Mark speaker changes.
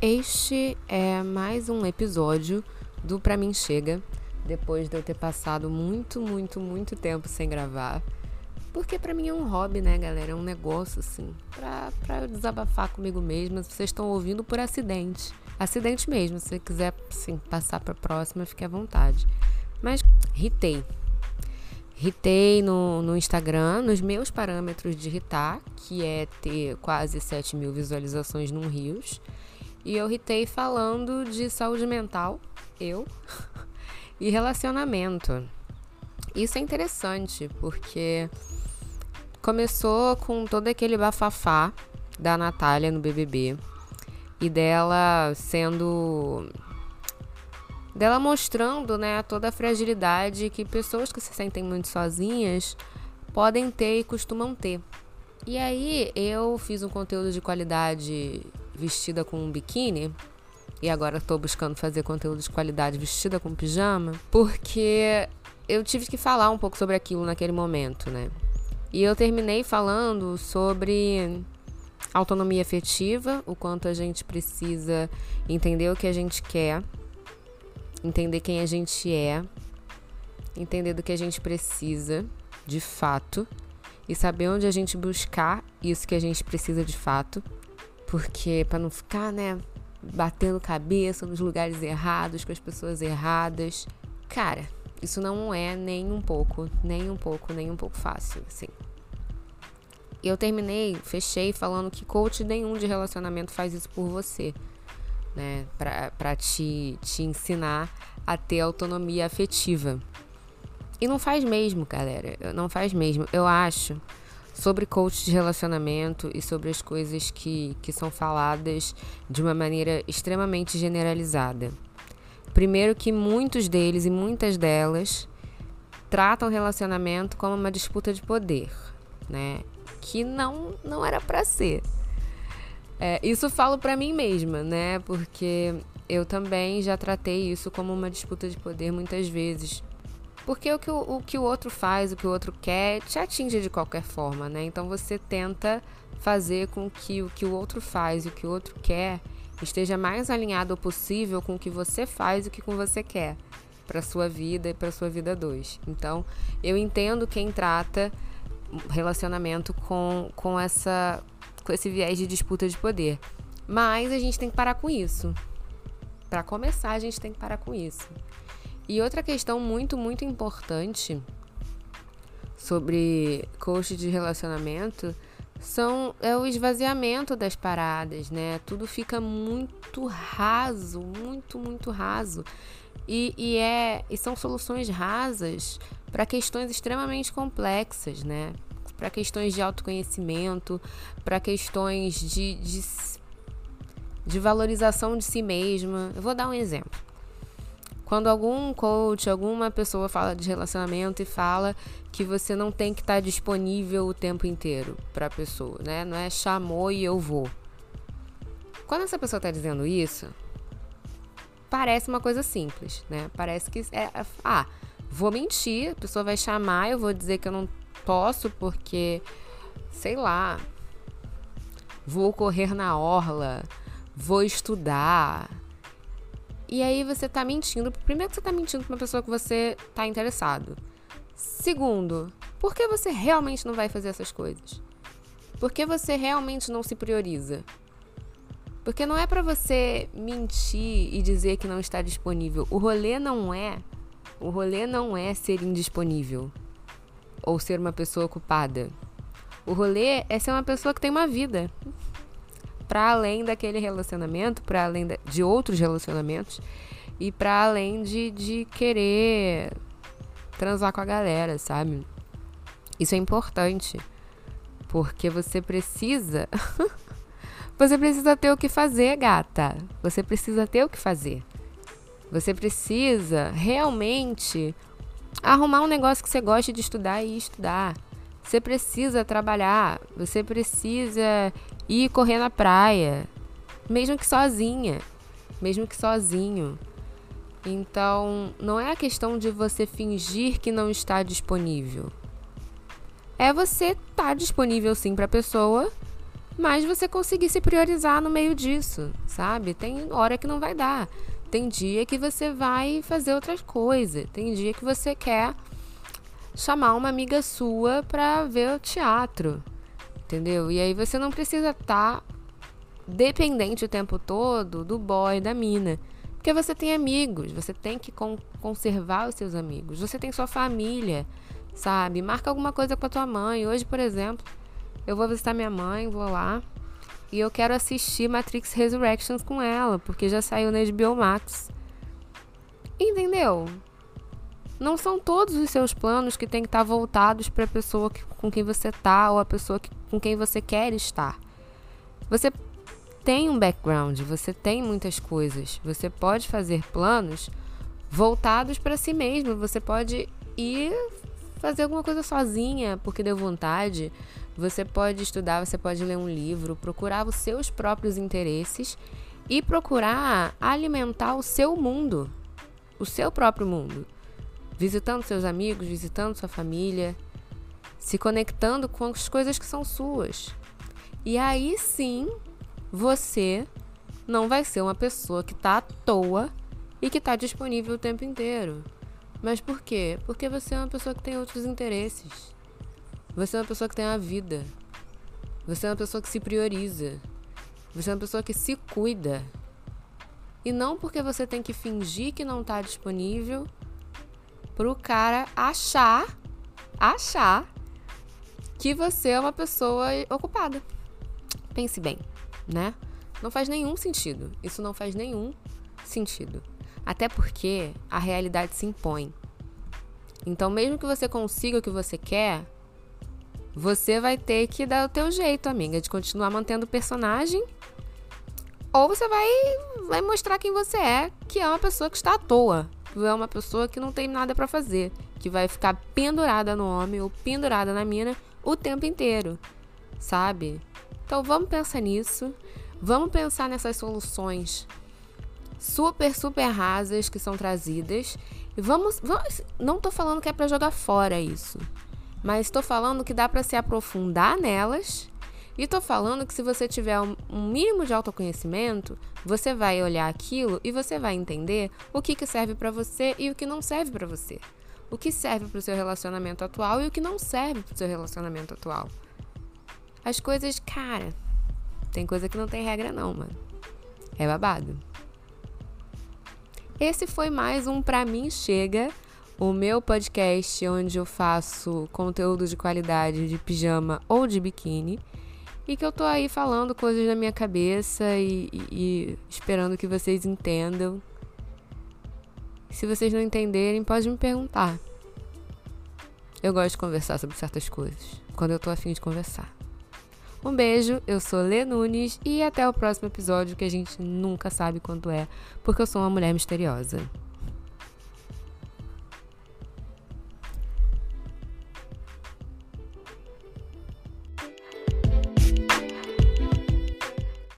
Speaker 1: Este é mais um episódio do Pra Mim Chega, depois de eu ter passado muito, muito, muito tempo sem gravar. Porque pra mim é um hobby, né, galera? É um negócio, assim, pra, pra eu desabafar comigo mesma. Vocês estão ouvindo por acidente. Acidente mesmo. Se você quiser, assim, passar pra próxima, fique à vontade. Mas, ritei. Ritei no, no Instagram, nos meus parâmetros de ritar, que é ter quase 7 mil visualizações num Rios. E eu ritei falando de saúde mental, eu, e relacionamento. Isso é interessante, porque começou com todo aquele bafafá da Natália no BBB e dela sendo dela mostrando, né, toda a fragilidade que pessoas que se sentem muito sozinhas podem ter e costumam ter. E aí eu fiz um conteúdo de qualidade vestida com um biquíni e agora estou buscando fazer conteúdo de qualidade vestida com pijama, porque eu tive que falar um pouco sobre aquilo naquele momento, né? E eu terminei falando sobre autonomia afetiva, o quanto a gente precisa entender o que a gente quer entender quem a gente é, entender do que a gente precisa de fato e saber onde a gente buscar isso que a gente precisa de fato, porque para não ficar, né, batendo cabeça nos lugares errados, com as pessoas erradas. Cara, isso não é nem um pouco, nem um pouco, nem um pouco fácil, assim. Eu terminei, fechei falando que coach nenhum de relacionamento faz isso por você né, para te, te ensinar a ter autonomia afetiva. E não faz mesmo, galera. Não faz mesmo. Eu acho sobre coach de relacionamento e sobre as coisas que, que são faladas de uma maneira extremamente generalizada. Primeiro que muitos deles e muitas delas tratam relacionamento como uma disputa de poder, né? Que não não era para ser. É, isso falo para mim mesma, né? Porque eu também já tratei isso como uma disputa de poder muitas vezes. Porque o que o, o que o outro faz, o que o outro quer, te atinge de qualquer forma, né? Então você tenta fazer com que o que o outro faz e o que o outro quer esteja mais alinhado possível com o que você faz e o que com você quer para sua vida e para sua vida dois. Então, eu entendo quem trata relacionamento com, com essa com esse viés de disputa de poder. Mas a gente tem que parar com isso. Para começar, a gente tem que parar com isso. E outra questão muito, muito importante sobre coach de relacionamento são é o esvaziamento das paradas, né? Tudo fica muito raso, muito, muito raso. E, e, é, e são soluções rasas para questões extremamente complexas, né? para questões de autoconhecimento, para questões de, de, de valorização de si mesma. Eu vou dar um exemplo. Quando algum coach, alguma pessoa fala de relacionamento e fala que você não tem que estar disponível o tempo inteiro para a pessoa, né? Não é chamou e eu vou. Quando essa pessoa está dizendo isso, parece uma coisa simples, né? Parece que é, ah, vou mentir, a pessoa vai chamar, eu vou dizer que eu não posso porque, sei lá, vou correr na orla, vou estudar. E aí você tá mentindo. Primeiro que você tá mentindo pra uma pessoa que você tá interessado. Segundo, por que você realmente não vai fazer essas coisas? Por que você realmente não se prioriza? Porque não é para você mentir e dizer que não está disponível. O rolê não é. O rolê não é ser indisponível ou ser uma pessoa ocupada. O rolê é ser uma pessoa que tem uma vida. Para além daquele relacionamento, para além de outros relacionamentos e para além de, de querer transar com a galera, sabe? Isso é importante. Porque você precisa. você precisa ter o que fazer, gata. Você precisa ter o que fazer. Você precisa realmente arrumar um negócio que você goste de estudar e estudar. Você precisa trabalhar, você precisa ir correr na praia, mesmo que sozinha, mesmo que sozinho. Então, não é a questão de você fingir que não está disponível. É você estar tá disponível sim para a pessoa, mas você conseguir se priorizar no meio disso, sabe? Tem hora que não vai dar. Tem dia que você vai fazer outras coisas. Tem dia que você quer chamar uma amiga sua para ver o teatro. Entendeu? E aí você não precisa estar tá dependente o tempo todo do boy, da mina. Porque você tem amigos, você tem que con conservar os seus amigos. Você tem sua família, sabe? Marca alguma coisa com a tua mãe. Hoje, por exemplo, eu vou visitar minha mãe, vou lá. E eu quero assistir Matrix Resurrections com ela, porque já saiu na HBO Max. Entendeu? Não são todos os seus planos que têm que estar voltados para a pessoa que, com quem você tá ou a pessoa que, com quem você quer estar. Você tem um background, você tem muitas coisas. Você pode fazer planos voltados para si mesmo. Você pode ir fazer alguma coisa sozinha porque deu vontade. Você pode estudar, você pode ler um livro, procurar os seus próprios interesses e procurar alimentar o seu mundo, o seu próprio mundo. Visitando seus amigos, visitando sua família, se conectando com as coisas que são suas. E aí sim, você não vai ser uma pessoa que está à toa e que está disponível o tempo inteiro. Mas por quê? Porque você é uma pessoa que tem outros interesses. Você é uma pessoa que tem uma vida. Você é uma pessoa que se prioriza. Você é uma pessoa que se cuida. E não porque você tem que fingir que não está disponível pro cara achar, achar que você é uma pessoa ocupada. Pense bem, né? Não faz nenhum sentido. Isso não faz nenhum sentido. Até porque a realidade se impõe. Então, mesmo que você consiga o que você quer, você vai ter que dar o teu jeito, amiga, de continuar mantendo o personagem. Ou você vai, vai mostrar quem você é, que é uma pessoa que está à toa. É uma pessoa que não tem nada para fazer. Que vai ficar pendurada no homem ou pendurada na mina o tempo inteiro. Sabe? Então vamos pensar nisso. Vamos pensar nessas soluções super, super rasas que são trazidas. E vamos. vamos não tô falando que é para jogar fora isso. Mas estou falando que dá para se aprofundar nelas. E estou falando que se você tiver um, mínimo de autoconhecimento, você vai olhar aquilo e você vai entender o que, que serve para você e o que não serve para você. O que serve para o seu relacionamento atual e o que não serve para o seu relacionamento atual. As coisas, cara, tem coisa que não tem regra não, mano. É babado. Esse foi mais um Pra Mim Chega o meu podcast onde eu faço conteúdo de qualidade de pijama ou de biquíni e que eu tô aí falando coisas na minha cabeça e, e, e esperando que vocês entendam. Se vocês não entenderem, pode me perguntar. Eu gosto de conversar sobre certas coisas, quando eu tô afim de conversar. Um beijo, eu sou Lê Nunes e até o próximo episódio que a gente nunca sabe quando é, porque eu sou uma mulher misteriosa.